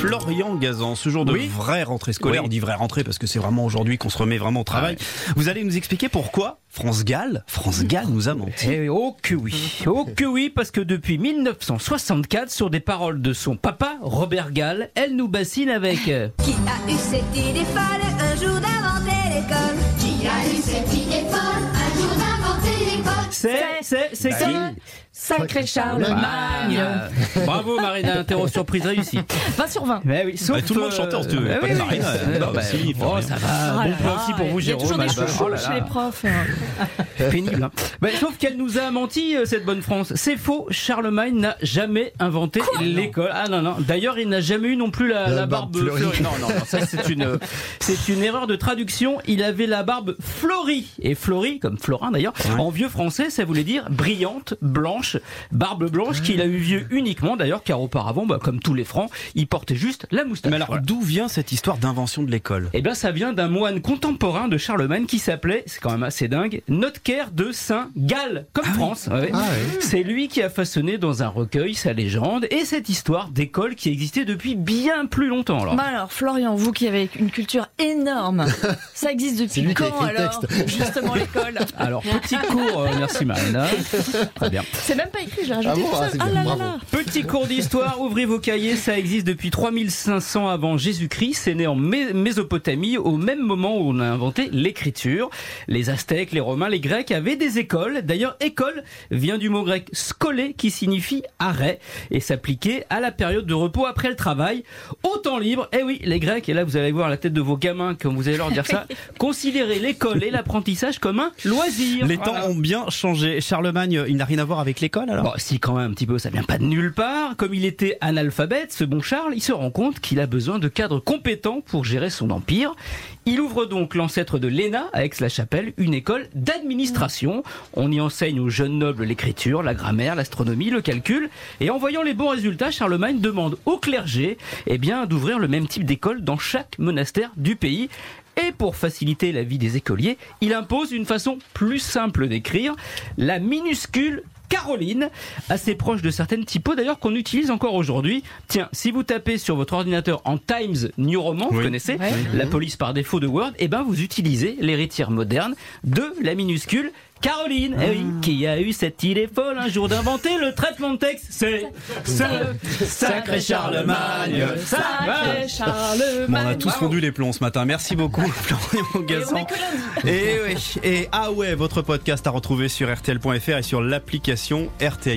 Florian Gazan, ce jour de Oui. vraie rentrée scolaire, Oui. on dit vraie rentrée parce que c'est vraiment aujourd'hui qu'on se remet vraiment au travail. Vous allez nous expliquer pourquoi France Gall, France Gall nous a menti. Eh, oh que oui, oh que oui, parce que depuis 1964, sur des paroles de son papa, Robert Gall, elle nous bassine avec... euh, Qui a eu cette idée folle un jour d'inventer l'école? Qui a eu cette idée folle un jour d'inventer l'école? C'est, c'est, c'est qui Sacré Charlemagne Euh, Bravo Marina, interro surprise réussie. 20 sur 20 Mais oui, sauf, Bah, tout le monde euh, chantait en studio, pas oui, de oui. Marina, bah, aussi, oh, Florian. ça va, bon plan aussi pour vous Il y a toujours des Ah, chouchous oh là chez les profs. hein. Pénible. hein. Bah, sauf qu'elle nous a menti, euh, cette bonne France. C'est faux. Charlemagne n'a jamais inventé l'école. Ah non, non. D'ailleurs, il n'a jamais eu non plus la, La la barbe, barbe fleurie. fleurie. Non, non, non. Ça, c'est une, c'est une erreur de traduction. Il avait la barbe florie. Et florie, comme Florin d'ailleurs, en vieux français, ça voulait dire brillante, blanche, barbe blanche, qu'il a eu vieux uniquement d'ailleurs, car auparavant, bah, comme tous les francs, il portait juste la moustache. Mais alors, Voilà. d'où vient cette histoire d'invention de l'école? Eh bien, ça vient d'un moine contemporain de Charlemagne qui s'appelait, c'est quand même assez dingue, Notker de Saint-Gall, comme France. ouais. Ah oui. C'est lui qui a façonné dans un recueil sa légende et cette histoire d'école qui existait depuis bien plus longtemps. Alors. Bah alors, Florian, vous qui avez une culture énorme, ça existe C'est depuis lui qui a quand alors texte. Justement l'école? Alors, petit cours, euh, merci Marina. Très bien. C'est même pas écrit, je l'ai rajouté Ah bon Ah, Ah là là là. Petit cours d'histoire, ouvrez vos cahiers, ça existe depuis 3500 avant Jésus-Christ, c'est né en Mé- Mésopotamie au même moment où on a inventé l'écriture. Les Aztèques, les Romains, les Grecs avaient des écoles. D'ailleurs, école vient du mot grec skolé qui signifie arrêt et s'appliquait à la période de repos après le travail, au temps libre. Eh oui, les Grecs, et là vous allez voir la tête de vos gamins quand vous allez leur dire ça, considérer l'école et l'apprentissage comme un loisir. Les Voilà. temps ont bien changé. Charlemagne, il n'a rien à voir avec alors Bon, si quand même un petit peu, ça vient pas de nulle part. Comme il était analphabète, ce bon Charles, il se rend compte qu'il a besoin de cadres compétents pour gérer son empire. Il ouvre donc l'ancêtre de l'ENA à Aix-la-Chapelle, une école d'administration. On y enseigne aux jeunes nobles l'écriture, la grammaire, l'astronomie, le calcul. Et en voyant les bons résultats, Charlemagne demande au clergé, eh d'ouvrir le même type d'école dans chaque monastère du pays. Et pour faciliter la vie des écoliers, il impose une façon plus simple d'écrire, la minuscule Caroline, assez proche de certaines typos d'ailleurs qu'on utilise encore aujourd'hui. Tiens, si vous tapez sur votre ordinateur en Times New Roman, vous connaissez la police par défaut de Word, et ben vous utilisez l'héritière moderne de la minuscule Caroline, Eh oui, qui a eu cette idée folle un jour d'inventer le traitement de texte. C'est ce sacré Charlemagne. Sacré Charlemagne. Bon, on a tous fondu les plombs ce matin. Merci beaucoup, Florian Et Gazan. Et, oui. et ah ouais, votre podcast à retrouver sur RTL.fr et sur l'application RTL.